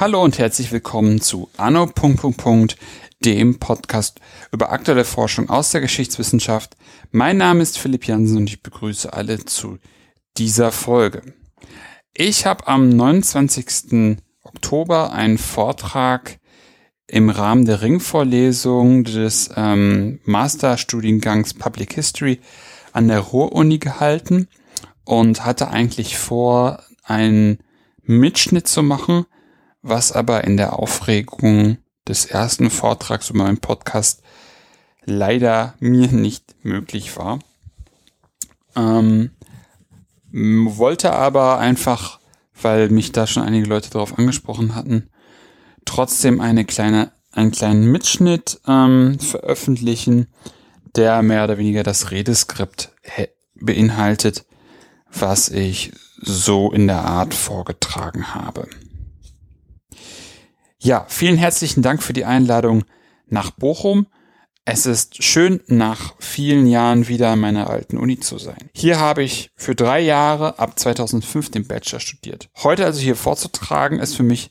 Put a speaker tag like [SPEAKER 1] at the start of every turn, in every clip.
[SPEAKER 1] Hallo und herzlich willkommen zu Anno. dem Podcast über aktuelle Forschung aus der Geschichtswissenschaft. Mein Name ist Philipp Jansen und ich begrüße alle zu dieser Folge. Ich habe am 29. Oktober einen Vortrag im Rahmen der Ringvorlesung des ähm, Masterstudiengangs Public History an der Ruhr-Uni gehalten und hatte eigentlich vor, einen Mitschnitt zu machen – was aber in der Aufregung des ersten Vortrags über meinen Podcast leider mir nicht möglich war. Ähm, wollte aber einfach, weil mich da schon einige Leute darauf angesprochen hatten, trotzdem eine kleine, einen kleinen Mitschnitt ähm, veröffentlichen, der mehr oder weniger das Redeskript beinhaltet, was ich so in der Art vorgetragen habe. Ja, vielen herzlichen Dank für die Einladung nach Bochum. Es ist schön, nach vielen Jahren wieder an meiner alten Uni zu sein. Hier habe ich für drei Jahre ab 2005 den Bachelor studiert. Heute also hier vorzutragen ist für mich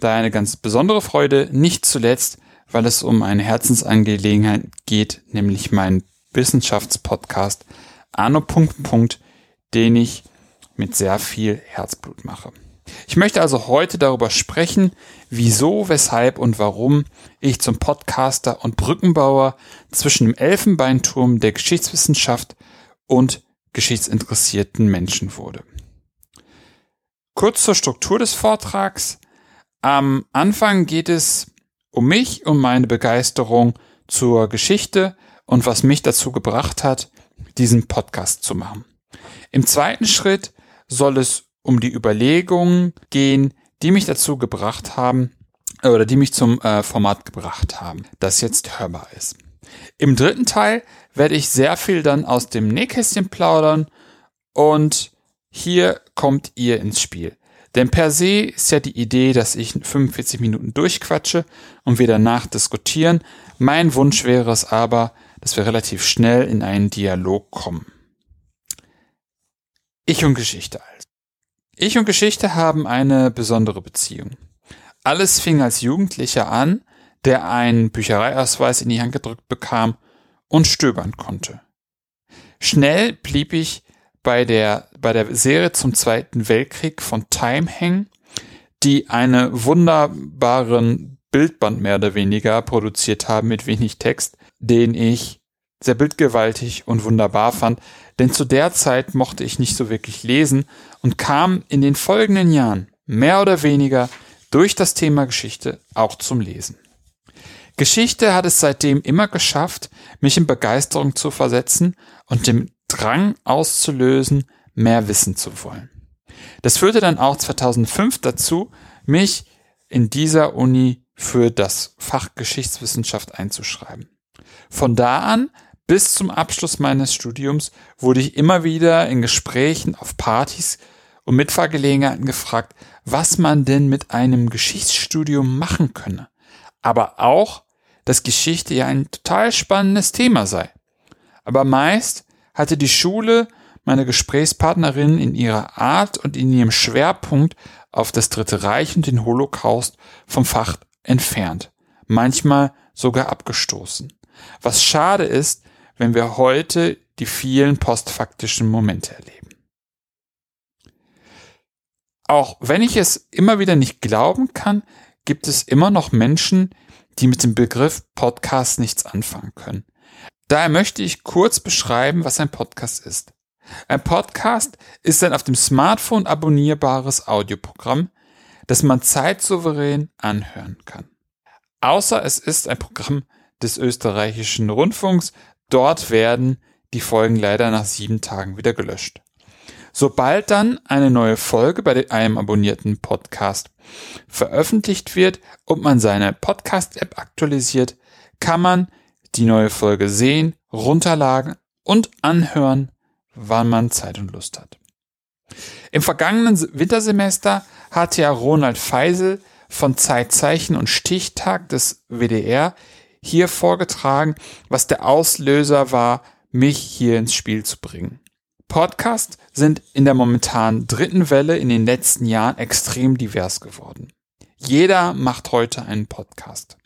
[SPEAKER 1] da eine ganz besondere Freude, nicht zuletzt, weil es um eine Herzensangelegenheit geht, nämlich meinen Wissenschaftspodcast Arno Punkt Punkt, den ich mit sehr viel Herzblut mache. Ich möchte also heute darüber sprechen, wieso, weshalb und warum ich zum Podcaster und Brückenbauer zwischen dem Elfenbeinturm der Geschichtswissenschaft und geschichtsinteressierten Menschen wurde. Kurz zur Struktur des Vortrags. Am Anfang geht es um mich, um meine Begeisterung zur Geschichte und was mich dazu gebracht hat, diesen Podcast zu machen. Im zweiten Schritt soll es um die Überlegungen gehen, die mich dazu gebracht haben, äh, oder die mich zum äh, Format gebracht haben, das jetzt hörbar ist. Im dritten Teil werde ich sehr viel dann aus dem Nähkästchen plaudern und hier kommt ihr ins Spiel. Denn per se ist ja die Idee, dass ich 45 Minuten durchquatsche und wir danach diskutieren. Mein Wunsch wäre es aber, dass wir relativ schnell in einen Dialog kommen. Ich und Geschichte also. Ich und Geschichte haben eine besondere Beziehung. Alles fing als Jugendlicher an, der einen Büchereiausweis in die Hand gedrückt bekam und stöbern konnte. Schnell blieb ich bei der, bei der Serie zum Zweiten Weltkrieg von Time hängen, die eine wunderbaren Bildband mehr oder weniger produziert haben mit wenig Text, den ich sehr bildgewaltig und wunderbar fand, denn zu der Zeit mochte ich nicht so wirklich lesen und kam in den folgenden Jahren mehr oder weniger durch das Thema Geschichte auch zum Lesen. Geschichte hat es seitdem immer geschafft, mich in Begeisterung zu versetzen und dem Drang auszulösen, mehr wissen zu wollen. Das führte dann auch 2005 dazu, mich in dieser Uni für das Fach Geschichtswissenschaft einzuschreiben. Von da an bis zum Abschluss meines Studiums wurde ich immer wieder in Gesprächen auf Partys und Mitfahrgelegenheiten gefragt, was man denn mit einem Geschichtsstudium machen könne. Aber auch, dass Geschichte ja ein total spannendes Thema sei. Aber meist hatte die Schule meine Gesprächspartnerin in ihrer Art und in ihrem Schwerpunkt auf das Dritte Reich und den Holocaust vom Fach entfernt, manchmal sogar abgestoßen. Was schade ist, wenn wir heute die vielen postfaktischen Momente erleben. Auch wenn ich es immer wieder nicht glauben kann, gibt es immer noch Menschen, die mit dem Begriff Podcast nichts anfangen können. Daher möchte ich kurz beschreiben, was ein Podcast ist. Ein Podcast ist ein auf dem Smartphone abonnierbares Audioprogramm, das man zeitsouverän anhören kann. Außer es ist ein Programm des österreichischen Rundfunks, Dort werden die Folgen leider nach sieben Tagen wieder gelöscht. Sobald dann eine neue Folge bei einem abonnierten Podcast veröffentlicht wird und man seine Podcast-App aktualisiert, kann man die neue Folge sehen, runterladen und anhören, wann man Zeit und Lust hat. Im vergangenen Wintersemester hatte ja Ronald Feisel von Zeitzeichen und Stichtag des WDR hier vorgetragen, was der Auslöser war, mich hier ins Spiel zu bringen. Podcasts sind in der momentan dritten Welle in den letzten Jahren extrem divers geworden. Jeder macht heute einen Podcast.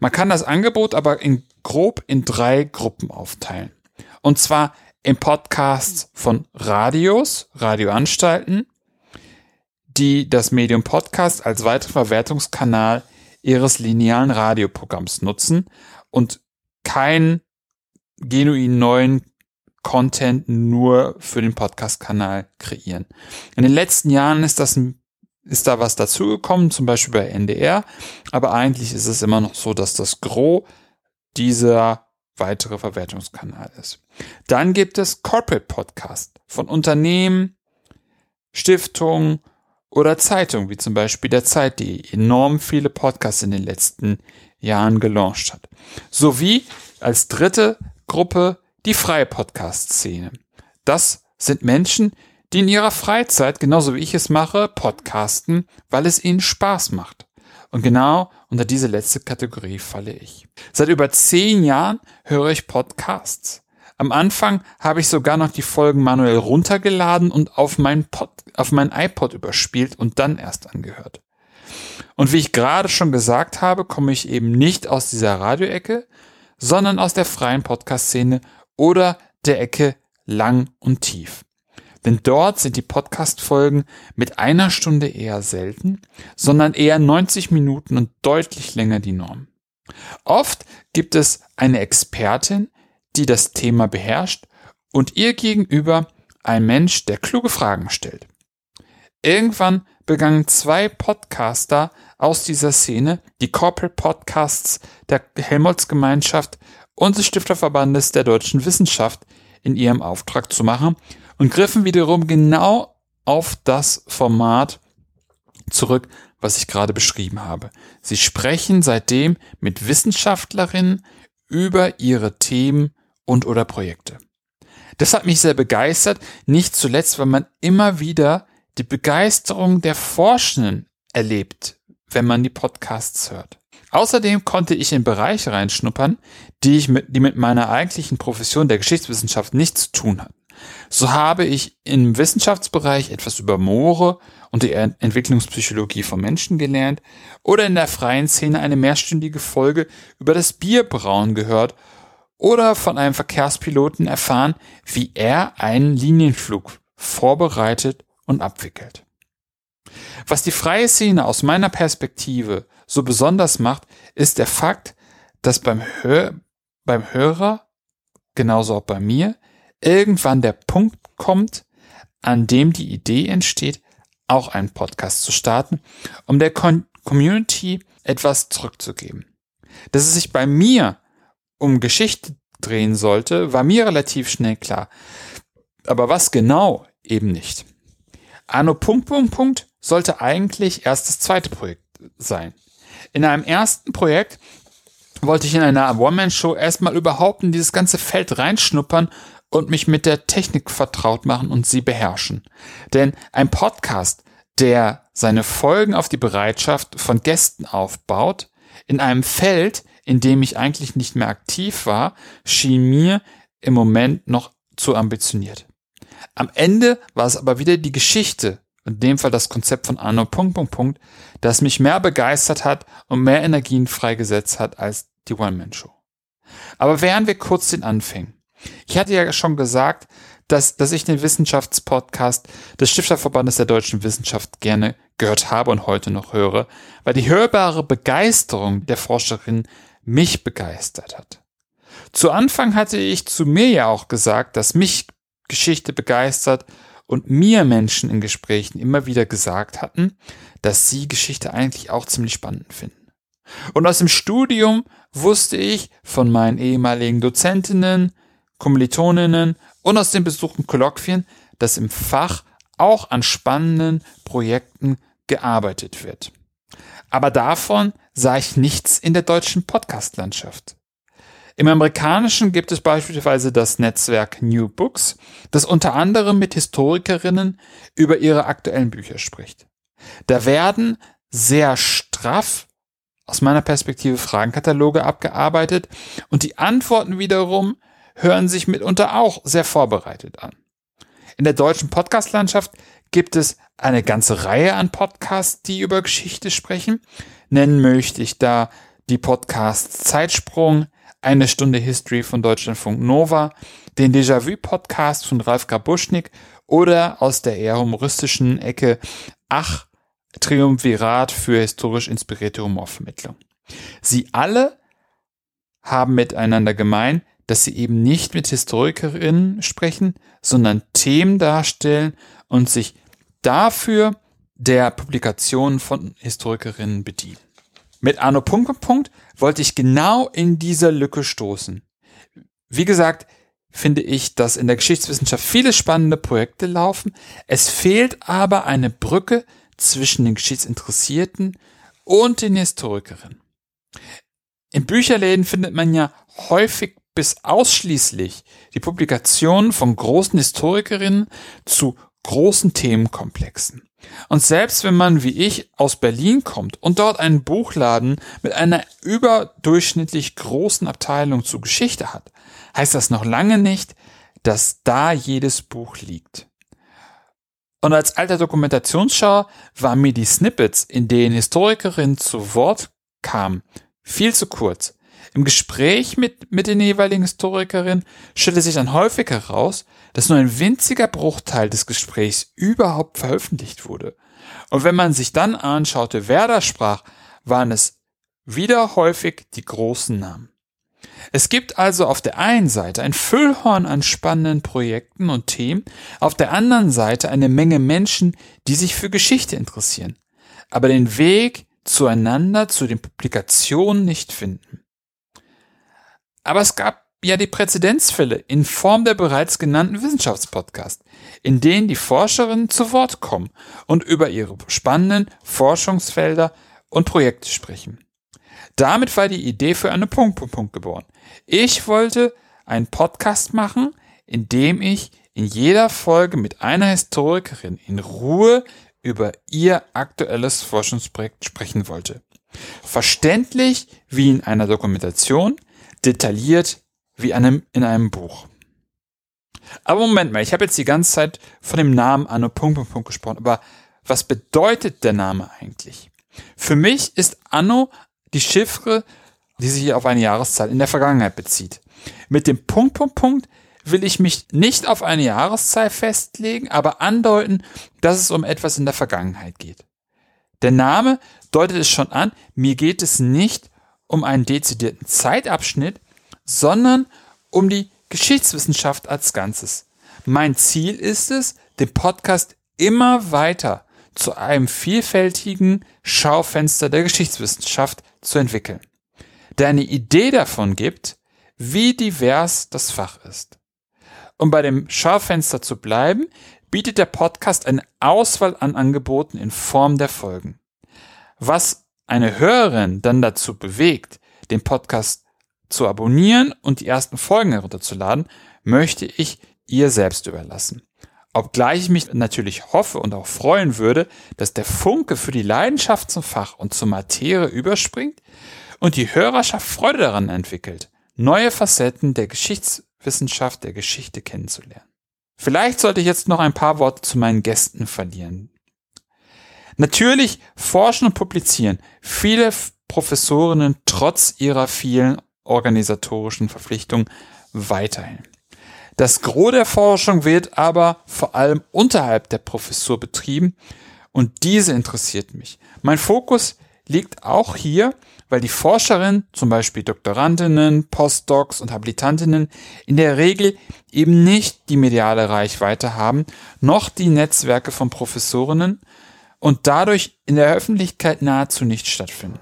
[SPEAKER 1] Man kann das Angebot aber in grob in drei Gruppen aufteilen. Und zwar in Podcasts von Radios, Radioanstalten, die das Medium Podcast als weiteren Verwertungskanal ihres linearen Radioprogramms nutzen und keinen genuin neuen Content nur für den Podcast-Kanal kreieren. In den letzten Jahren ist das ist da was dazugekommen, zum Beispiel bei NDR, aber eigentlich ist es immer noch so, dass das Gros dieser weitere Verwertungskanal ist. Dann gibt es Corporate Podcast von Unternehmen, Stiftungen oder Zeitungen, wie zum Beispiel der Zeit, die enorm viele Podcasts in den letzten Jahren gelauncht hat. Sowie als dritte Gruppe die freie Podcast-Szene. Das sind Menschen, die in ihrer Freizeit, genauso wie ich es mache, podcasten, weil es ihnen Spaß macht. Und genau unter diese letzte Kategorie falle ich. Seit über zehn Jahren höre ich Podcasts. Am Anfang habe ich sogar noch die Folgen manuell runtergeladen und auf mein, Pod, auf mein iPod überspielt und dann erst angehört. Und wie ich gerade schon gesagt habe, komme ich eben nicht aus dieser Radioecke, sondern aus der freien Podcast-Szene oder der Ecke lang und tief. Denn dort sind die Podcast-Folgen mit einer Stunde eher selten, sondern eher 90 Minuten und deutlich länger die Norm. Oft gibt es eine Expertin, die das Thema beherrscht und ihr gegenüber ein Mensch, der kluge Fragen stellt. Irgendwann begannen zwei Podcaster aus dieser Szene, die Corporate Podcasts der Helmholtz-Gemeinschaft und des Stifterverbandes der deutschen Wissenschaft in ihrem Auftrag zu machen und griffen wiederum genau auf das Format zurück, was ich gerade beschrieben habe. Sie sprechen seitdem mit Wissenschaftlerinnen über ihre Themen und oder Projekte. Das hat mich sehr begeistert, nicht zuletzt, weil man immer wieder die Begeisterung der Forschenden erlebt, wenn man die Podcasts hört. Außerdem konnte ich in Bereiche reinschnuppern, die, ich mit, die mit meiner eigentlichen Profession der Geschichtswissenschaft nichts zu tun hatten. So habe ich im Wissenschaftsbereich etwas über Moore und die Entwicklungspsychologie von Menschen gelernt oder in der freien Szene eine mehrstündige Folge über das Bierbrauen gehört oder von einem Verkehrspiloten erfahren, wie er einen Linienflug vorbereitet und abwickelt. Was die freie Szene aus meiner Perspektive so besonders macht, ist der Fakt, dass beim, Hör beim Hörer, genauso auch bei mir, irgendwann der Punkt kommt, an dem die Idee entsteht, auch einen Podcast zu starten, um der Con Community etwas zurückzugeben. Dass es sich bei mir um Geschichte drehen sollte, war mir relativ schnell klar. Aber was genau eben nicht. Anno Punkt Punkt Punkt sollte eigentlich erst das zweite Projekt sein. In einem ersten Projekt wollte ich in einer One-Man-Show erstmal überhaupt in dieses ganze Feld reinschnuppern und mich mit der Technik vertraut machen und sie beherrschen. Denn ein Podcast, der seine Folgen auf die Bereitschaft von Gästen aufbaut, in einem Feld, in dem ich eigentlich nicht mehr aktiv war, schien mir im Moment noch zu ambitioniert. Am Ende war es aber wieder die Geschichte, in dem Fall das Konzept von Arno Punkt, Punkt, Punkt, das mich mehr begeistert hat und mehr Energien freigesetzt hat als die One-Man-Show. Aber während wir kurz den Anfängen. Ich hatte ja schon gesagt, dass, dass ich den Wissenschaftspodcast des Stifterverbandes der deutschen Wissenschaft gerne gehört habe und heute noch höre, weil die hörbare Begeisterung der Forscherin mich begeistert hat. Zu Anfang hatte ich zu mir ja auch gesagt, dass mich Geschichte begeistert und mir Menschen in Gesprächen immer wieder gesagt hatten, dass sie Geschichte eigentlich auch ziemlich spannend finden. Und aus dem Studium wusste ich von meinen ehemaligen Dozentinnen, Kommilitoninnen und aus den besuchten Kolloquien, dass im Fach auch an spannenden Projekten gearbeitet wird. Aber davon sah ich nichts in der deutschen Podcast-Landschaft. Im amerikanischen gibt es beispielsweise das Netzwerk New Books, das unter anderem mit Historikerinnen über ihre aktuellen Bücher spricht. Da werden sehr straff aus meiner Perspektive Fragenkataloge abgearbeitet und die Antworten wiederum hören sich mitunter auch sehr vorbereitet an. In der deutschen Podcast-Landschaft gibt es eine ganze Reihe an Podcasts, die über Geschichte sprechen. Nennen möchte ich da die Podcasts Zeitsprung, eine Stunde History von Deutschlandfunk Nova, den Déjà-vu-Podcast von Ralf Grabuschnik oder aus der eher humoristischen Ecke Ach, Triumvirat für historisch inspirierte Humorvermittlung. Sie alle haben miteinander gemein, dass sie eben nicht mit Historikerinnen sprechen, sondern Themen darstellen und sich dafür der Publikationen von Historikerinnen bedienen. Mit Arno Punkt Punkt wollte ich genau in dieser Lücke stoßen. Wie gesagt, finde ich, dass in der Geschichtswissenschaft viele spannende Projekte laufen. Es fehlt aber eine Brücke zwischen den Geschichtsinteressierten und den Historikerinnen. In Bücherläden findet man ja häufig bis ausschließlich die Publikationen von großen Historikerinnen zu großen Themenkomplexen. Und selbst wenn man wie ich aus Berlin kommt und dort einen Buchladen mit einer überdurchschnittlich großen Abteilung zu Geschichte hat, heißt das noch lange nicht, dass da jedes Buch liegt. Und als alter Dokumentationsschauer waren mir die Snippets, in denen Historikerinnen zu Wort kamen, viel zu kurz. Im Gespräch mit, mit den jeweiligen Historikerinnen stellte sich dann häufig heraus, dass nur ein winziger Bruchteil des Gesprächs überhaupt veröffentlicht wurde. Und wenn man sich dann anschaute, wer da sprach, waren es wieder häufig die großen Namen. Es gibt also auf der einen Seite ein Füllhorn an spannenden Projekten und Themen, auf der anderen Seite eine Menge Menschen, die sich für Geschichte interessieren, aber den Weg zueinander zu den Publikationen nicht finden. Aber es gab ja die Präzedenzfälle in Form der bereits genannten Wissenschaftspodcasts, in denen die Forscherinnen zu Wort kommen und über ihre spannenden Forschungsfelder und Projekte sprechen. Damit war die Idee für eine Punkt, Punkt, Punkt geboren. Ich wollte einen Podcast machen, in dem ich in jeder Folge mit einer Historikerin in Ruhe über ihr aktuelles Forschungsprojekt sprechen wollte. Verständlich wie in einer Dokumentation, detailliert wie einem, in einem Buch. Aber Moment mal, ich habe jetzt die ganze Zeit von dem Namen Anno Punkt, Punkt, Punkt gesprochen, aber was bedeutet der Name eigentlich? Für mich ist Anno die Chiffre, die sich auf eine Jahreszahl in der Vergangenheit bezieht. Mit dem Punkt, Punkt, Punkt will ich mich nicht auf eine Jahreszahl festlegen, aber andeuten, dass es um etwas in der Vergangenheit geht. Der Name deutet es schon an, mir geht es nicht um einen dezidierten Zeitabschnitt, sondern um die Geschichtswissenschaft als Ganzes. Mein Ziel ist es, den Podcast immer weiter zu einem vielfältigen Schaufenster der Geschichtswissenschaft zu entwickeln, der eine Idee davon gibt, wie divers das Fach ist. Um bei dem Schaufenster zu bleiben, bietet der Podcast eine Auswahl an Angeboten in Form der Folgen. Was eine Hörerin dann dazu bewegt, den Podcast zu abonnieren und die ersten Folgen herunterzuladen, möchte ich ihr selbst überlassen. Obgleich ich mich natürlich hoffe und auch freuen würde, dass der Funke für die Leidenschaft zum Fach und zur Materie überspringt und die Hörerschaft Freude daran entwickelt, neue Facetten der Geschichtswissenschaft, der Geschichte kennenzulernen. Vielleicht sollte ich jetzt noch ein paar Worte zu meinen Gästen verlieren. Natürlich forschen und publizieren viele Professorinnen trotz ihrer vielen organisatorischen Verpflichtungen weiterhin. Das Gros der Forschung wird aber vor allem unterhalb der Professur betrieben und diese interessiert mich. Mein Fokus liegt auch hier, weil die Forscherinnen, zum Beispiel Doktorandinnen, Postdocs und Habilitantinnen, in der Regel eben nicht die mediale Reichweite haben, noch die Netzwerke von Professorinnen und dadurch in der Öffentlichkeit nahezu nicht stattfinden.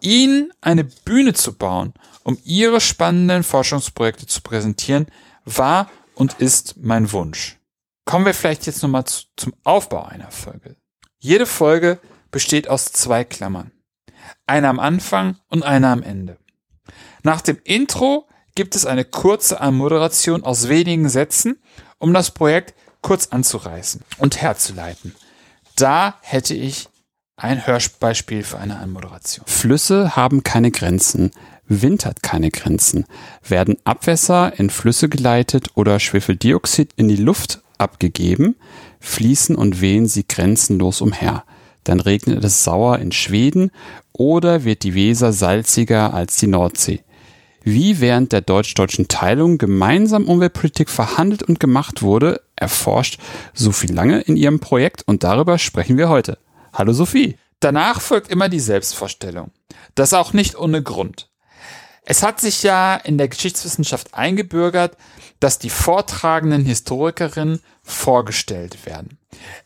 [SPEAKER 1] Ihnen eine Bühne zu bauen, um ihre spannenden Forschungsprojekte zu präsentieren, war und ist mein Wunsch. Kommen wir vielleicht jetzt nochmal zum Aufbau einer Folge. Jede Folge besteht aus zwei Klammern. Eine am Anfang und eine am Ende. Nach dem Intro gibt es eine kurze Anmoderation aus wenigen Sätzen, um das Projekt kurz anzureißen und herzuleiten. Da hätte ich ein Hörbeispiel für eine Anmoderation.
[SPEAKER 2] Flüsse haben keine Grenzen. Wind hat keine Grenzen. Werden Abwässer in Flüsse geleitet oder Schwefeldioxid in die Luft abgegeben, fließen und wehen sie grenzenlos umher. Dann regnet es sauer in Schweden oder wird die Weser salziger als die Nordsee. Wie während der deutsch-deutschen Teilung gemeinsam Umweltpolitik verhandelt und gemacht wurde, erforscht Sophie Lange in ihrem Projekt und darüber sprechen wir heute. Hallo Sophie.
[SPEAKER 1] Danach folgt immer die Selbstvorstellung. Das auch nicht ohne Grund. Es hat sich ja in der Geschichtswissenschaft eingebürgert, dass die vortragenden Historikerinnen vorgestellt werden.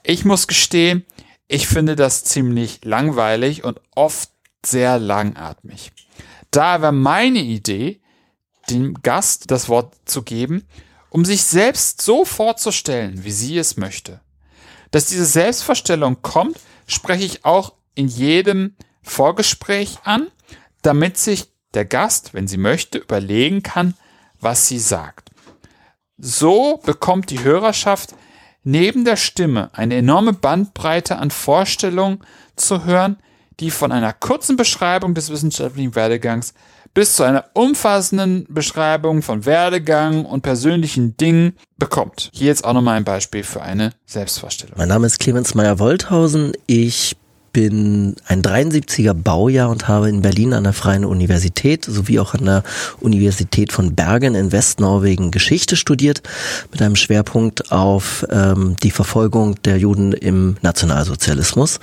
[SPEAKER 1] Ich muss gestehen, ich finde das ziemlich langweilig und oft sehr langatmig. Da war meine Idee, dem Gast das Wort zu geben, um sich selbst so vorzustellen, wie sie es möchte. Dass diese Selbstvorstellung kommt, spreche ich auch in jedem Vorgespräch an, damit sich der Gast, wenn sie möchte, überlegen kann, was sie sagt. So bekommt die Hörerschaft neben der Stimme eine enorme Bandbreite an Vorstellungen zu hören, die von einer kurzen Beschreibung des wissenschaftlichen Werdegangs bis zu einer umfassenden Beschreibung von Werdegang und persönlichen Dingen bekommt. Hier jetzt auch nochmal ein Beispiel für eine Selbstvorstellung.
[SPEAKER 3] Mein Name ist Clemens Meyer-Wolthausen. Ich bin ein 73er Baujahr und habe in Berlin an der Freien Universität sowie auch an der Universität von Bergen in Westnorwegen Geschichte studiert, mit einem Schwerpunkt auf ähm, die Verfolgung der Juden im Nationalsozialismus.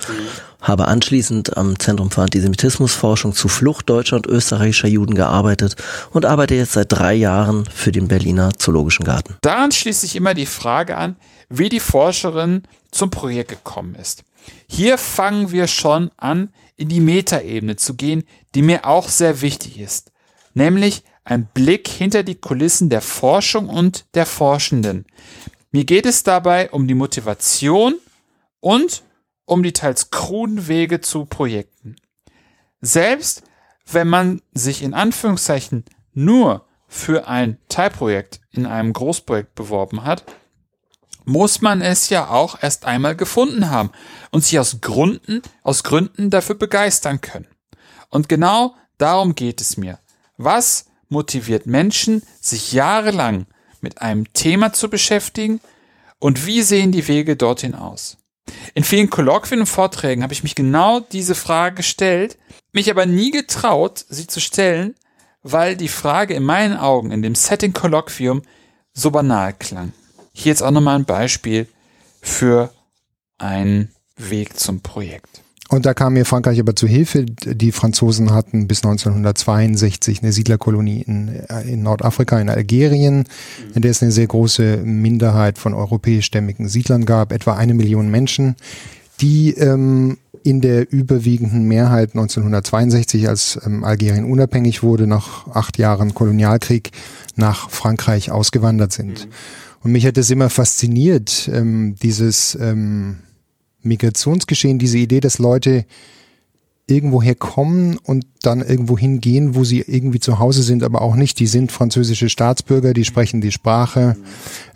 [SPEAKER 3] Habe anschließend am Zentrum für Antisemitismusforschung zu Flucht deutscher und österreichischer Juden gearbeitet und arbeite jetzt seit drei Jahren für den Berliner Zoologischen Garten.
[SPEAKER 1] Daran schließt sich immer die Frage an, wie die Forscherin zum Projekt gekommen ist. Hier fangen wir schon an, in die Metaebene zu gehen, die mir auch sehr wichtig ist, nämlich ein Blick hinter die Kulissen der Forschung und der Forschenden. Mir geht es dabei um die Motivation und um die teils kruden Wege zu Projekten. Selbst wenn man sich in Anführungszeichen nur für ein Teilprojekt in einem Großprojekt beworben hat, muss man es ja auch erst einmal gefunden haben und sich aus Gründen, aus Gründen dafür begeistern können. Und genau darum geht es mir. Was motiviert Menschen, sich jahrelang mit einem Thema zu beschäftigen und wie sehen die Wege dorthin aus? In vielen Kolloquien und Vorträgen habe ich mich genau diese Frage gestellt, mich aber nie getraut, sie zu stellen, weil die Frage in meinen Augen in dem Setting Kolloquium so banal klang. Hier jetzt auch nochmal ein Beispiel für einen Weg zum Projekt.
[SPEAKER 4] Und da kam mir Frankreich aber zu Hilfe. Die Franzosen hatten bis 1962 eine Siedlerkolonie in, äh, in Nordafrika, in Algerien, in der es eine sehr große Minderheit von europäischstämmigen Siedlern gab, etwa eine Million Menschen, die ähm, in der überwiegenden Mehrheit 1962, als ähm, Algerien unabhängig wurde, nach acht Jahren Kolonialkrieg, nach Frankreich ausgewandert sind. Mhm. Und mich hat das immer fasziniert, ähm, dieses ähm, Migrationsgeschehen, diese Idee, dass Leute irgendwo herkommen und dann irgendwo hingehen, wo sie irgendwie zu Hause sind, aber auch nicht. Die sind französische Staatsbürger, die sprechen die Sprache,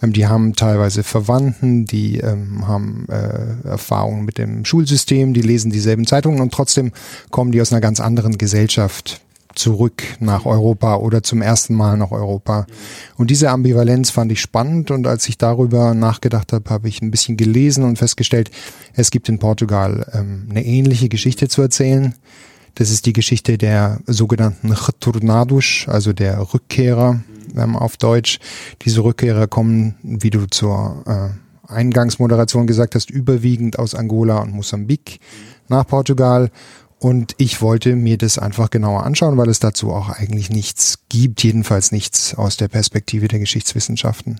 [SPEAKER 4] ähm, die haben teilweise Verwandten, die ähm, haben äh, Erfahrungen mit dem Schulsystem, die lesen dieselben Zeitungen und trotzdem kommen die aus einer ganz anderen Gesellschaft zurück nach Europa oder zum ersten Mal nach Europa. Und diese Ambivalenz fand ich spannend und als ich darüber nachgedacht habe, habe ich ein bisschen gelesen und festgestellt, es gibt in Portugal ähm, eine ähnliche Geschichte zu erzählen. Das ist die Geschichte der sogenannten Retornados, also der Rückkehrer ähm, auf Deutsch. Diese Rückkehrer kommen, wie du zur äh, Eingangsmoderation gesagt hast, überwiegend aus Angola und Mosambik nach Portugal und ich wollte mir das einfach genauer anschauen, weil es dazu auch eigentlich nichts gibt, jedenfalls nichts aus der Perspektive der Geschichtswissenschaften.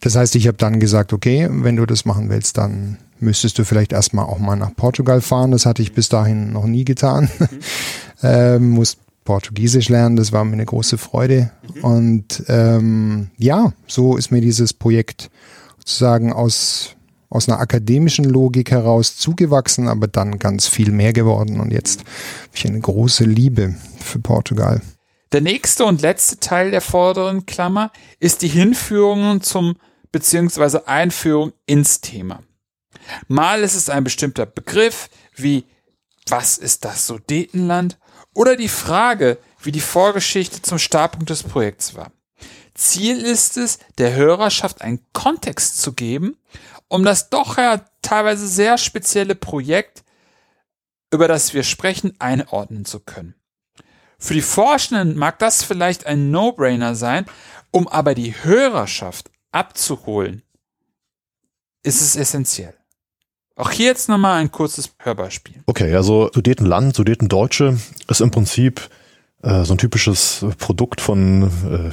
[SPEAKER 4] Das heißt, ich habe dann gesagt, okay, wenn du das machen willst, dann müsstest du vielleicht erstmal auch mal nach Portugal fahren. Das hatte ich bis dahin noch nie getan. Mhm. ähm, muss Portugiesisch lernen, das war mir eine große Freude. Mhm. Und ähm, ja, so ist mir dieses Projekt sozusagen aus aus einer akademischen Logik heraus zugewachsen, aber dann ganz viel mehr geworden. Und jetzt habe ich eine große Liebe für Portugal.
[SPEAKER 1] Der nächste und letzte Teil der vorderen Klammer ist die Hinführung zum beziehungsweise Einführung ins Thema. Mal ist es ein bestimmter Begriff wie was ist das Sudetenland? Oder die Frage, wie die Vorgeschichte zum Startpunkt des Projekts war. Ziel ist es, der Hörerschaft einen Kontext zu geben, um das doch ja teilweise sehr spezielle Projekt, über das wir sprechen, einordnen zu können. Für die Forschenden mag das vielleicht ein No-Brainer sein, um aber die Hörerschaft abzuholen, ist es essentiell. Auch hier jetzt nochmal ein kurzes Hörbeispiel.
[SPEAKER 5] Okay, also Sudetenland, Sudetendeutsche ist im Prinzip äh, so ein typisches Produkt von äh,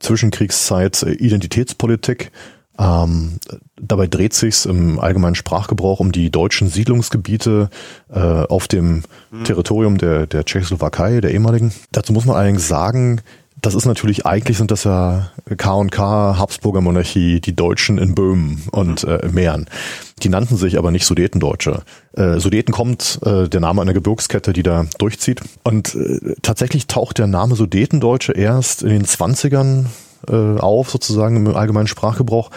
[SPEAKER 5] Zwischenkriegszeit äh, Identitätspolitik. Ähm, dabei dreht sich im allgemeinen Sprachgebrauch um die deutschen Siedlungsgebiete äh, auf dem mhm. Territorium der, der Tschechoslowakei, der ehemaligen. Dazu muss man allerdings sagen, das ist natürlich, eigentlich sind das ja K&K, Habsburger Monarchie, die Deutschen in Böhmen und mhm. äh, Mähren. Die nannten sich aber nicht Sudetendeutsche. Äh, Sudeten kommt äh, der Name einer Gebirgskette, die da durchzieht. Und äh, tatsächlich taucht der Name Sudetendeutsche erst in den Zwanzigern äh, auf, sozusagen im allgemeinen Sprachgebrauch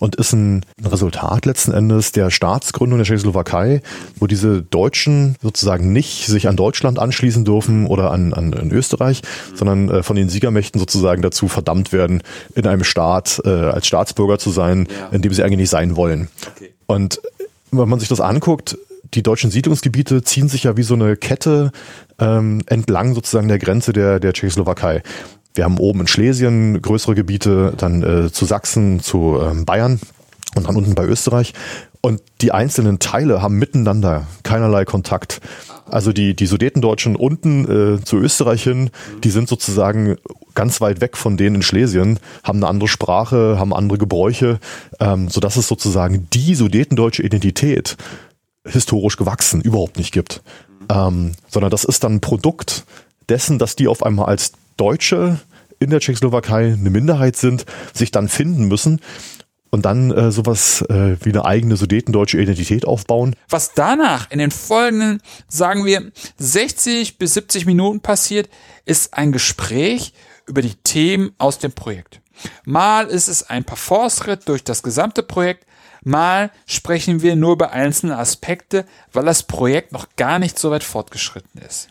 [SPEAKER 5] und ist ein Resultat letzten Endes der Staatsgründung der Tschechoslowakei, wo diese Deutschen sozusagen nicht sich an Deutschland anschließen dürfen oder an, an, an Österreich, sondern äh, von den Siegermächten sozusagen dazu verdammt werden, in einem Staat äh, als Staatsbürger zu sein, ja. in dem sie eigentlich nicht sein wollen. Okay. Und wenn man sich das anguckt, die deutschen Siedlungsgebiete ziehen sich ja wie so eine Kette ähm, entlang sozusagen der Grenze der, der Tschechoslowakei. Wir haben oben in Schlesien größere Gebiete, dann äh, zu Sachsen, zu ähm, Bayern und dann unten bei Österreich. Und die einzelnen Teile haben miteinander keinerlei Kontakt. Also die, die Sudetendeutschen unten äh, zu Österreich hin, die sind sozusagen ganz weit weg von denen in Schlesien, haben eine andere Sprache, haben andere Gebräuche, ähm, sodass es sozusagen die sudetendeutsche Identität historisch gewachsen überhaupt nicht gibt. Ähm, sondern das ist dann ein Produkt dessen, dass die auf einmal als Deutsche in der Tschechoslowakei eine Minderheit sind, sich dann finden müssen und dann äh, sowas äh, wie eine eigene sudetendeutsche Identität aufbauen.
[SPEAKER 1] Was danach in den folgenden, sagen wir, 60 bis 70 Minuten passiert, ist ein Gespräch über die Themen aus dem Projekt. Mal ist es ein Parforce-Ritt durch das gesamte Projekt, mal sprechen wir nur über einzelne Aspekte, weil das Projekt noch gar nicht so weit fortgeschritten ist.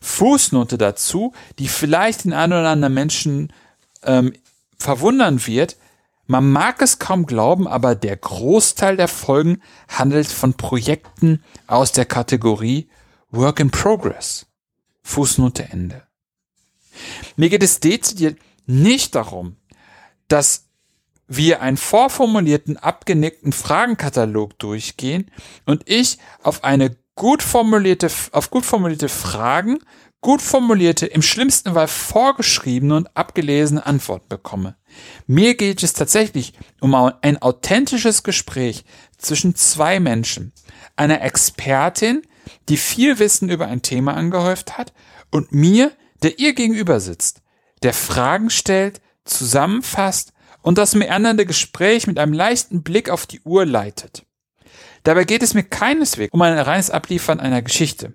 [SPEAKER 1] Fußnote dazu, die vielleicht den einen oder anderen Menschen ähm, verwundern wird. Man mag es kaum glauben, aber der Großteil der Folgen handelt von Projekten aus der Kategorie Work in Progress. Fußnote Ende. Mir geht es dezidiert nicht darum, dass wir einen vorformulierten, abgenickten Fragenkatalog durchgehen und ich auf eine gut formulierte, auf gut formulierte Fragen, gut formulierte, im schlimmsten Fall vorgeschriebene und abgelesene Antworten bekomme. Mir geht es tatsächlich um ein authentisches Gespräch zwischen zwei Menschen, einer Expertin, die viel Wissen über ein Thema angehäuft hat, und mir, der ihr gegenüber sitzt, der Fragen stellt, zusammenfasst und das meandernde Gespräch mit einem leichten Blick auf die Uhr leitet. Dabei geht es mir keineswegs um ein reines Abliefern einer Geschichte,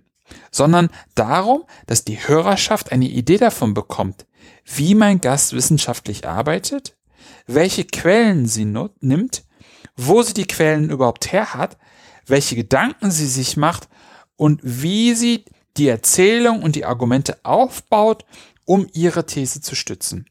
[SPEAKER 1] sondern darum, dass die Hörerschaft eine Idee davon bekommt, wie mein Gast wissenschaftlich arbeitet, welche Quellen sie nimmt, wo sie die Quellen überhaupt her hat, welche Gedanken sie sich macht und wie sie die Erzählung und die Argumente aufbaut, um ihre These zu stützen.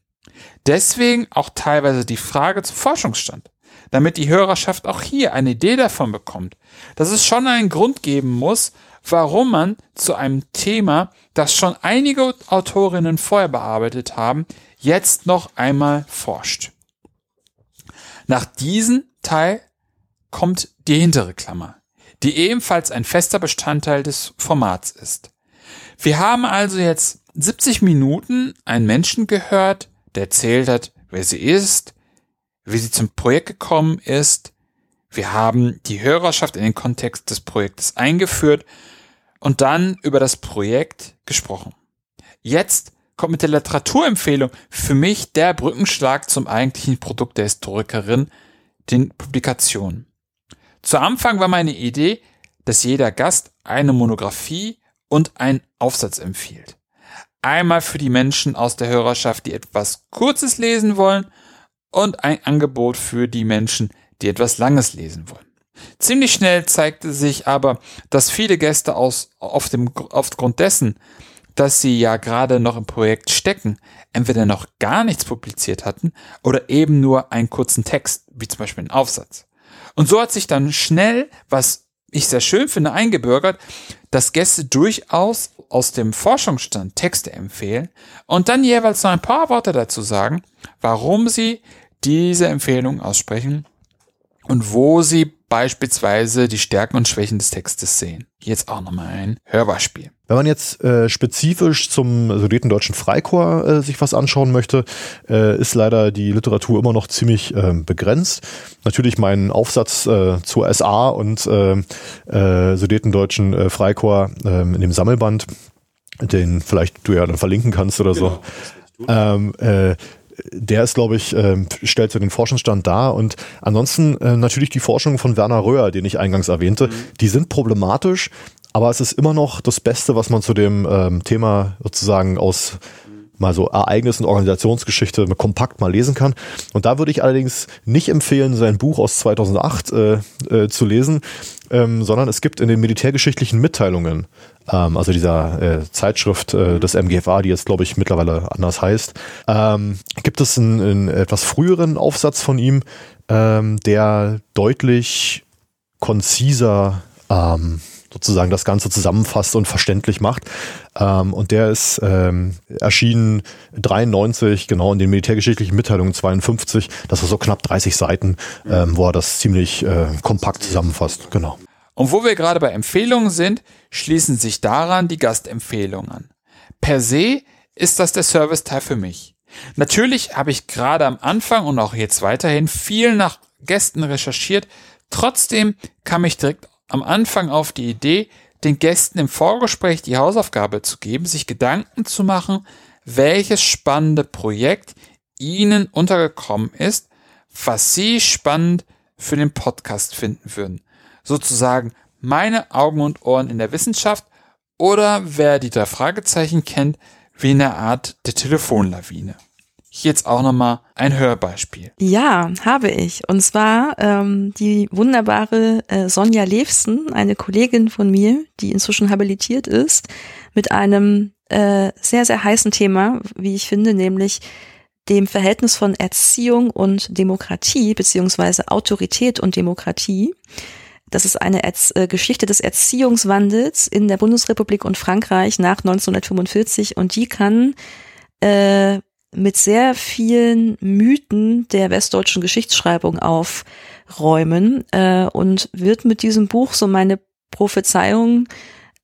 [SPEAKER 1] Deswegen auch teilweise die Frage zum Forschungsstand damit die Hörerschaft auch hier eine Idee davon bekommt, dass es schon einen Grund geben muss, warum man zu einem Thema, das schon einige Autorinnen vorher bearbeitet haben, jetzt noch einmal forscht. Nach diesem Teil kommt die hintere Klammer, die ebenfalls ein fester Bestandteil des Formats ist. Wir haben also jetzt 70 Minuten einen Menschen gehört, der erzählt hat, wer sie ist, wie sie zum Projekt gekommen ist. Wir haben die Hörerschaft in den Kontext des Projektes eingeführt und dann über das Projekt gesprochen. Jetzt kommt mit der Literaturempfehlung für mich der Brückenschlag zum eigentlichen Produkt der Historikerin, den Publikationen. Zu Anfang war meine Idee, dass jeder Gast eine Monographie und einen Aufsatz empfiehlt. Einmal für die Menschen aus der Hörerschaft, die etwas Kurzes lesen wollen und ein Angebot für die Menschen, die etwas Langes lesen wollen. Ziemlich schnell zeigte sich aber, dass viele Gäste aus, auf dem, aufgrund dessen, dass sie ja gerade noch im Projekt stecken, entweder noch gar nichts publiziert hatten oder eben nur einen kurzen Text, wie zum Beispiel einen Aufsatz. Und so hat sich dann schnell, was ich sehr schön finde, eingebürgert, dass Gäste durchaus aus dem Forschungsstand Texte empfehlen und dann jeweils noch ein paar Worte dazu sagen, warum sie diese Empfehlung aussprechen und wo sie beispielsweise die Stärken und Schwächen des Textes sehen. Jetzt auch nochmal ein Hörbeispiel.
[SPEAKER 5] Wenn man jetzt äh, spezifisch zum Sudetendeutschen Freikorps äh, sich was anschauen möchte, äh, ist leider die Literatur immer noch ziemlich äh, begrenzt. Natürlich mein Aufsatz äh, zur SA und äh, äh, Sudetendeutschen äh, Freikorps äh, in dem Sammelband, den vielleicht du ja dann verlinken kannst oder genau, so. Ähm, äh, der ist, glaube ich, äh, stellt so den Forschungsstand dar. Und ansonsten äh, natürlich die Forschung von Werner Röhr, den ich eingangs erwähnte, mhm. die sind problematisch, aber es ist immer noch das Beste, was man zu dem ähm, Thema sozusagen aus mal so Ereignis- und Organisationsgeschichte kompakt mal lesen kann. Und da würde ich allerdings nicht empfehlen, sein Buch aus 2008 äh, äh, zu lesen, ähm, sondern es gibt in den militärgeschichtlichen Mitteilungen, ähm, also dieser äh, Zeitschrift äh, des MGFA, die jetzt glaube ich mittlerweile anders heißt, ähm, gibt es einen, einen, etwas früheren Aufsatz von ihm, ähm, der deutlich konziser ähm, sozusagen das Ganze zusammenfasst und verständlich macht. Ähm, und der ist ähm, erschienen 93, genau in den militärgeschichtlichen Mitteilungen 52. Das war so knapp 30 Seiten, ähm, wo er das ziemlich äh, kompakt zusammenfasst. Genau.
[SPEAKER 1] Und wo wir gerade bei Empfehlungen sind, schließen sich daran die Gastempfehlungen an. Per se ist das der Serviceteil für mich. Natürlich habe ich gerade am Anfang und auch jetzt weiterhin viel nach Gästen recherchiert. Trotzdem kam ich direkt am Anfang auf die Idee, den Gästen im Vorgespräch die Hausaufgabe zu geben, sich Gedanken zu machen, welches spannende Projekt ihnen untergekommen ist, was sie spannend für den Podcast finden würden. Sozusagen meine Augen und Ohren in der Wissenschaft oder wer die drei Fragezeichen kennt, wie eine Art der Telefonlawine. Jetzt auch nochmal ein Hörbeispiel.
[SPEAKER 6] Ja, habe ich. Und zwar ähm, die wunderbare äh, Sonja Levsten, eine Kollegin von mir, die inzwischen habilitiert ist, mit einem äh, sehr, sehr heißen Thema, wie ich finde, nämlich dem Verhältnis von Erziehung und Demokratie, beziehungsweise Autorität und Demokratie. Das ist eine Erz äh, Geschichte des Erziehungswandels in der Bundesrepublik und Frankreich nach 1945 und die kann äh, mit sehr vielen Mythen der westdeutschen Geschichtsschreibung aufräumen äh, und wird mit diesem Buch so meine Prophezeiung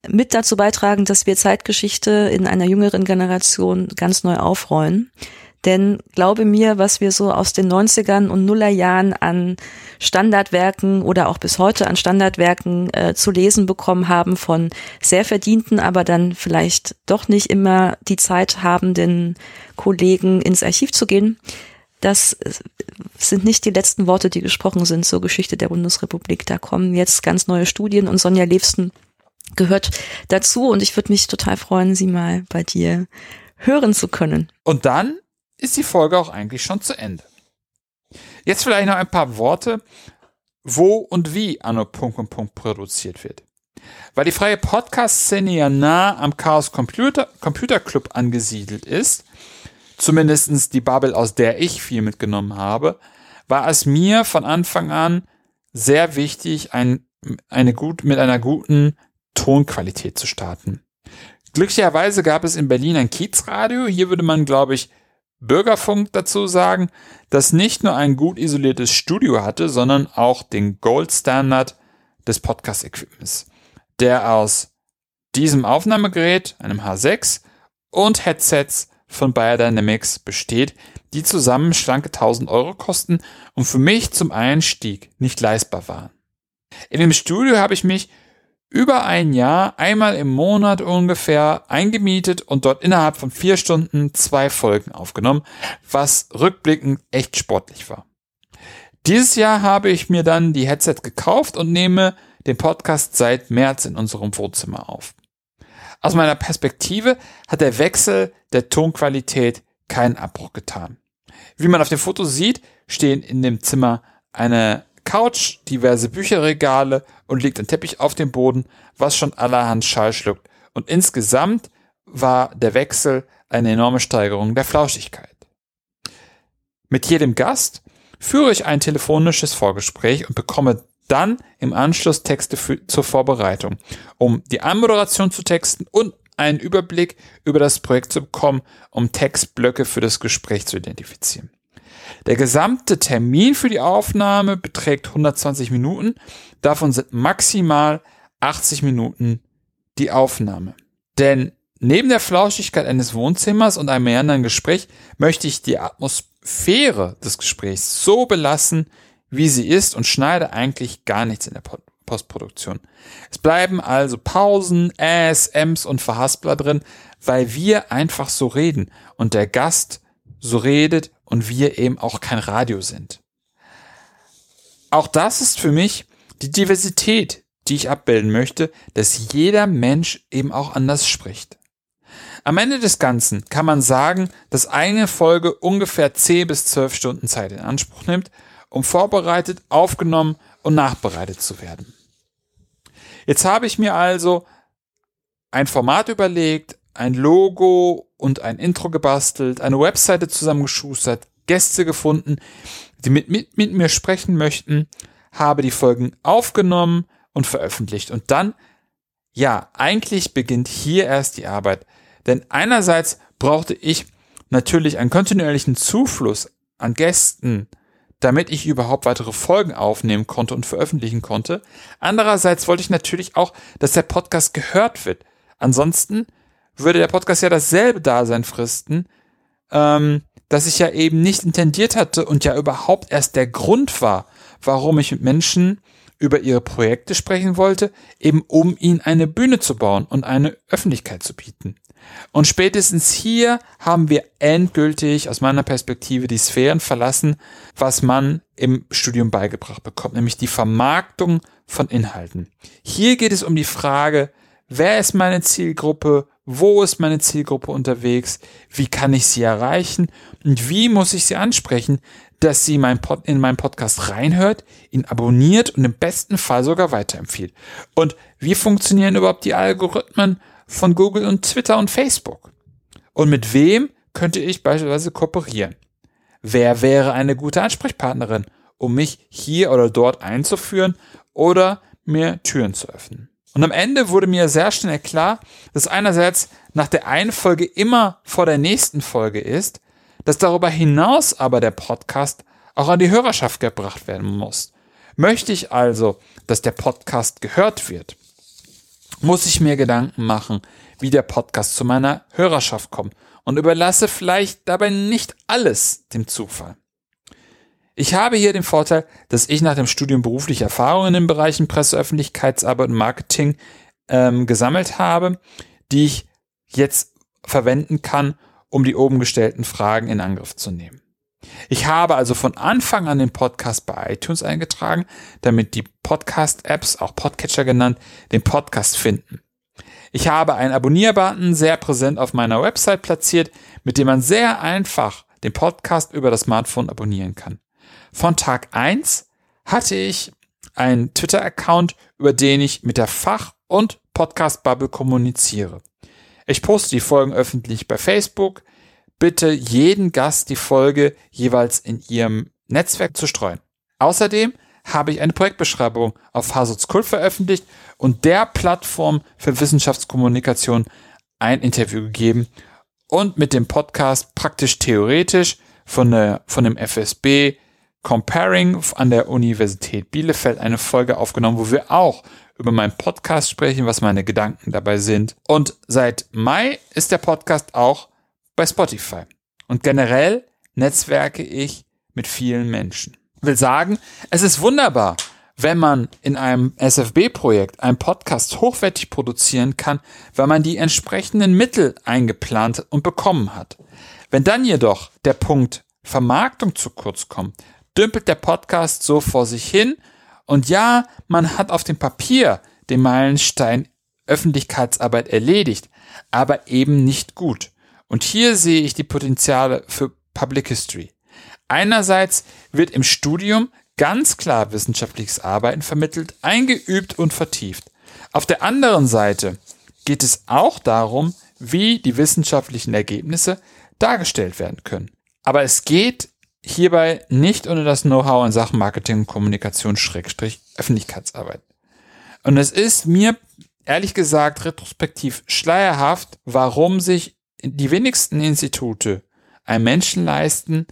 [SPEAKER 6] mit dazu beitragen, dass wir Zeitgeschichte in einer jüngeren Generation ganz neu aufrollen. Denn glaube mir, was wir so aus den 90ern und Nullerjahren an Standardwerken oder auch bis heute an Standardwerken äh, zu lesen bekommen haben von sehr verdienten, aber dann vielleicht doch nicht immer die Zeit habenden Kollegen ins Archiv zu gehen. Das sind nicht die letzten Worte, die gesprochen sind zur Geschichte der Bundesrepublik. Da kommen jetzt ganz neue Studien und Sonja Levsten gehört dazu und ich würde mich total freuen, sie mal bei dir hören zu können.
[SPEAKER 1] Und dann ist die Folge auch eigentlich schon zu Ende. Jetzt vielleicht noch ein paar Worte, wo und wie Anno Punkt und Punkt produziert wird. Weil die freie Podcast-Szene ja nah am Chaos Computer, Computer Club angesiedelt ist, zumindestens die Bubble, aus der ich viel mitgenommen habe, war es mir von Anfang an sehr wichtig, ein, eine gut, mit einer guten Tonqualität zu starten. Glücklicherweise gab es in Berlin ein Kiezradio. Hier würde man, glaube ich, Bürgerfunk dazu sagen, das nicht nur ein gut isoliertes Studio hatte, sondern auch den Gold Standard des Podcast-Equipments, der aus diesem Aufnahmegerät, einem H6 und Headsets von Biodynamics besteht, die zusammen schlanke 1000 Euro kosten und für mich zum Einstieg nicht leistbar waren. In dem Studio habe ich mich über ein Jahr einmal im Monat ungefähr eingemietet und dort innerhalb von vier Stunden zwei Folgen aufgenommen, was rückblickend echt sportlich war. Dieses Jahr habe ich mir dann die Headset gekauft und nehme den Podcast seit März in unserem Wohnzimmer auf. Aus meiner Perspektive hat der Wechsel der Tonqualität keinen Abbruch getan. Wie man auf dem Foto sieht, stehen in dem Zimmer eine Couch, diverse Bücherregale und liegt ein Teppich auf dem Boden, was schon allerhand Schall schluckt. Und insgesamt war der Wechsel eine enorme Steigerung der Flauschigkeit. Mit jedem Gast führe ich ein telefonisches Vorgespräch und bekomme dann im Anschluss Texte für, zur Vorbereitung, um die Anmoderation zu texten und einen Überblick über das Projekt zu bekommen, um Textblöcke für das Gespräch zu identifizieren. Der gesamte Termin für die Aufnahme beträgt 120 Minuten. Davon sind maximal 80 Minuten die Aufnahme. Denn neben der Flauschigkeit eines Wohnzimmers und einem meandernden Gespräch möchte ich die Atmosphäre des Gesprächs so belassen, wie sie ist und schneide eigentlich gar nichts in der Postproduktion. Es bleiben also Pausen, Äs, Ms und Verhaspler drin, weil wir einfach so reden und der Gast so redet und wir eben auch kein Radio sind. Auch das ist für mich die Diversität, die ich abbilden möchte, dass jeder Mensch eben auch anders spricht. Am Ende des Ganzen kann man sagen, dass eine Folge ungefähr 10 bis 12 Stunden Zeit in Anspruch nimmt, um vorbereitet, aufgenommen und nachbereitet zu werden. Jetzt habe ich mir also ein Format überlegt, ein Logo und ein Intro gebastelt, eine Webseite zusammengeschustert, Gäste gefunden, die mit, mit, mit mir sprechen möchten, habe die Folgen aufgenommen und veröffentlicht. Und dann, ja, eigentlich beginnt hier erst die Arbeit. Denn einerseits brauchte ich natürlich einen kontinuierlichen Zufluss an Gästen, damit ich überhaupt weitere Folgen aufnehmen konnte und veröffentlichen konnte. Andererseits wollte ich natürlich auch, dass der Podcast gehört wird. Ansonsten würde der Podcast ja dasselbe Dasein fristen, ähm, das ich ja eben nicht intendiert hatte und ja überhaupt erst der Grund war, warum ich mit Menschen über ihre Projekte sprechen wollte, eben um ihnen eine Bühne zu bauen und eine Öffentlichkeit zu bieten. Und spätestens hier haben wir endgültig aus meiner Perspektive die Sphären verlassen, was man im Studium beigebracht bekommt, nämlich die Vermarktung von Inhalten. Hier geht es um die Frage, wer ist meine Zielgruppe, wo ist meine Zielgruppe unterwegs, wie kann ich sie erreichen und wie muss ich sie ansprechen, dass sie mein Pod, in meinen Podcast reinhört, ihn abonniert und im besten Fall sogar weiterempfiehlt. Und wie funktionieren überhaupt die Algorithmen von Google und Twitter und Facebook? Und mit wem könnte ich beispielsweise kooperieren? Wer wäre eine gute Ansprechpartnerin, um mich hier oder dort einzuführen oder mir Türen zu öffnen? Und am Ende wurde mir sehr schnell klar, dass einerseits nach der einen Folge immer vor der nächsten Folge ist, dass darüber hinaus aber der Podcast auch an die Hörerschaft gebracht werden muss. Möchte ich also, dass der Podcast gehört wird, muss ich mir Gedanken machen, wie der Podcast zu meiner Hörerschaft kommt und überlasse vielleicht dabei nicht alles dem Zufall. Ich habe hier den Vorteil, dass ich nach dem Studium berufliche Erfahrungen in den Bereichen Presse, Öffentlichkeitsarbeit und Marketing ähm, gesammelt habe, die ich jetzt verwenden kann, um die oben gestellten Fragen in Angriff zu nehmen. Ich habe also von Anfang an den Podcast bei iTunes eingetragen, damit die Podcast-Apps, auch Podcatcher genannt, den Podcast finden. Ich habe einen Abonnierbutton sehr präsent auf meiner Website platziert, mit dem man sehr einfach den Podcast über das Smartphone abonnieren kann. Von Tag eins hatte ich einen Twitter-Account, über den ich mit der Fach- und Podcast-Bubble kommuniziere. Ich poste die Folgen öffentlich bei Facebook. Bitte jeden Gast die Folge jeweils in ihrem Netzwerk zu streuen. Außerdem habe ich eine Projektbeschreibung auf Hasots Kult veröffentlicht und der Plattform für Wissenschaftskommunikation ein Interview gegeben und mit dem Podcast praktisch theoretisch von, der, von dem FSB Comparing an der Universität Bielefeld eine Folge aufgenommen, wo wir auch über meinen Podcast sprechen, was meine Gedanken dabei sind. Und seit Mai ist der Podcast auch bei Spotify. Und generell netzwerke ich mit vielen Menschen. Will sagen, es ist wunderbar, wenn man in einem SFB-Projekt einen Podcast hochwertig produzieren kann, weil man die entsprechenden Mittel eingeplant und bekommen hat. Wenn dann jedoch der Punkt Vermarktung zu kurz kommt, dümpelt der Podcast so vor sich hin. Und ja, man hat auf dem Papier den Meilenstein Öffentlichkeitsarbeit erledigt, aber eben nicht gut. Und hier sehe ich die Potenziale für Public History. Einerseits wird im Studium ganz klar wissenschaftliches Arbeiten vermittelt, eingeübt und vertieft. Auf der anderen Seite geht es auch darum, wie die wissenschaftlichen Ergebnisse dargestellt werden können. Aber es geht hierbei nicht ohne das Know-how in Sachen Marketing und Kommunikation Schrägstrich Öffentlichkeitsarbeit. Und es ist mir ehrlich gesagt retrospektiv schleierhaft, warum sich die wenigsten Institute einen Menschen leisten,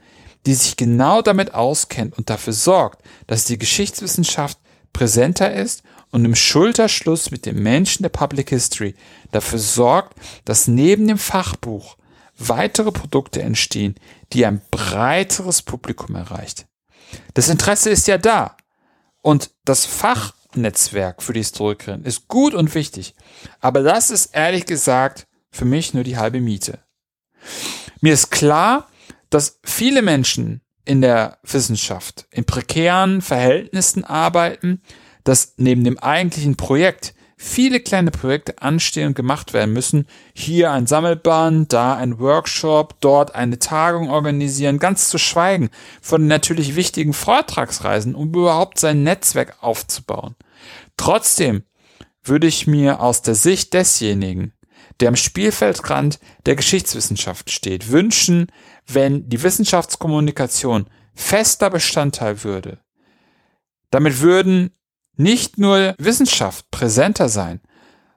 [SPEAKER 1] die sich genau damit auskennt und dafür sorgt, dass die Geschichtswissenschaft präsenter ist und im Schulterschluss mit dem Menschen der Public History dafür sorgt, dass neben dem Fachbuch weitere Produkte entstehen, die ein breiteres Publikum erreicht. Das Interesse ist ja da. Und das Fachnetzwerk für die Historikerin ist gut und wichtig. Aber das ist ehrlich gesagt für mich nur die halbe Miete. Mir ist klar, dass viele Menschen in der Wissenschaft in prekären Verhältnissen arbeiten, dass neben dem eigentlichen Projekt viele kleine Projekte anstehen und gemacht werden müssen. Hier ein Sammelband, da ein Workshop, dort eine Tagung organisieren, ganz zu schweigen von den natürlich wichtigen Vortragsreisen, um überhaupt sein Netzwerk aufzubauen. Trotzdem würde ich mir aus der Sicht desjenigen, der am Spielfeldrand der Geschichtswissenschaft steht, wünschen, wenn die Wissenschaftskommunikation fester Bestandteil würde. Damit würden nicht nur Wissenschaft präsenter sein,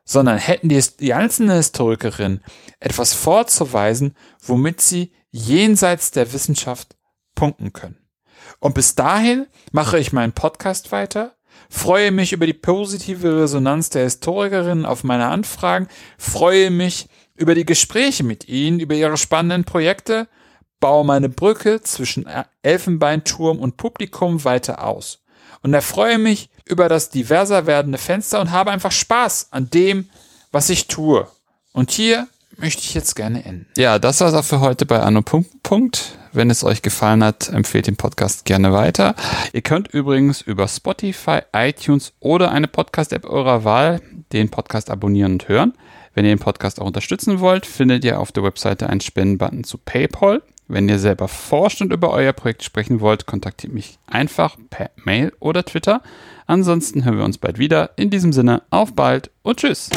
[SPEAKER 1] sondern hätten die, die einzelnen Historikerinnen etwas vorzuweisen, womit sie jenseits der Wissenschaft punkten können. Und bis dahin mache ich meinen Podcast weiter, freue mich über die positive Resonanz der Historikerinnen auf meine Anfragen, freue mich über die Gespräche mit ihnen, über ihre spannenden Projekte, baue meine Brücke zwischen Elfenbeinturm und Publikum weiter aus und erfreue mich über das diverser werdende Fenster und habe einfach Spaß an dem, was ich tue. Und hier möchte ich jetzt gerne enden.
[SPEAKER 2] Ja, das war's auch für heute bei Anno Punkt. Wenn es euch gefallen hat, empfehlt den Podcast gerne weiter. Ihr könnt übrigens über Spotify, iTunes oder eine Podcast-App eurer Wahl den Podcast abonnieren und hören. Wenn ihr den Podcast auch unterstützen wollt, findet ihr auf der Webseite einen Spendenbutton zu PayPal. Wenn ihr selber forscht und über euer Projekt sprechen wollt, kontaktiert mich einfach per Mail oder Twitter. Ansonsten hören wir uns bald wieder. In diesem Sinne, auf bald und tschüss.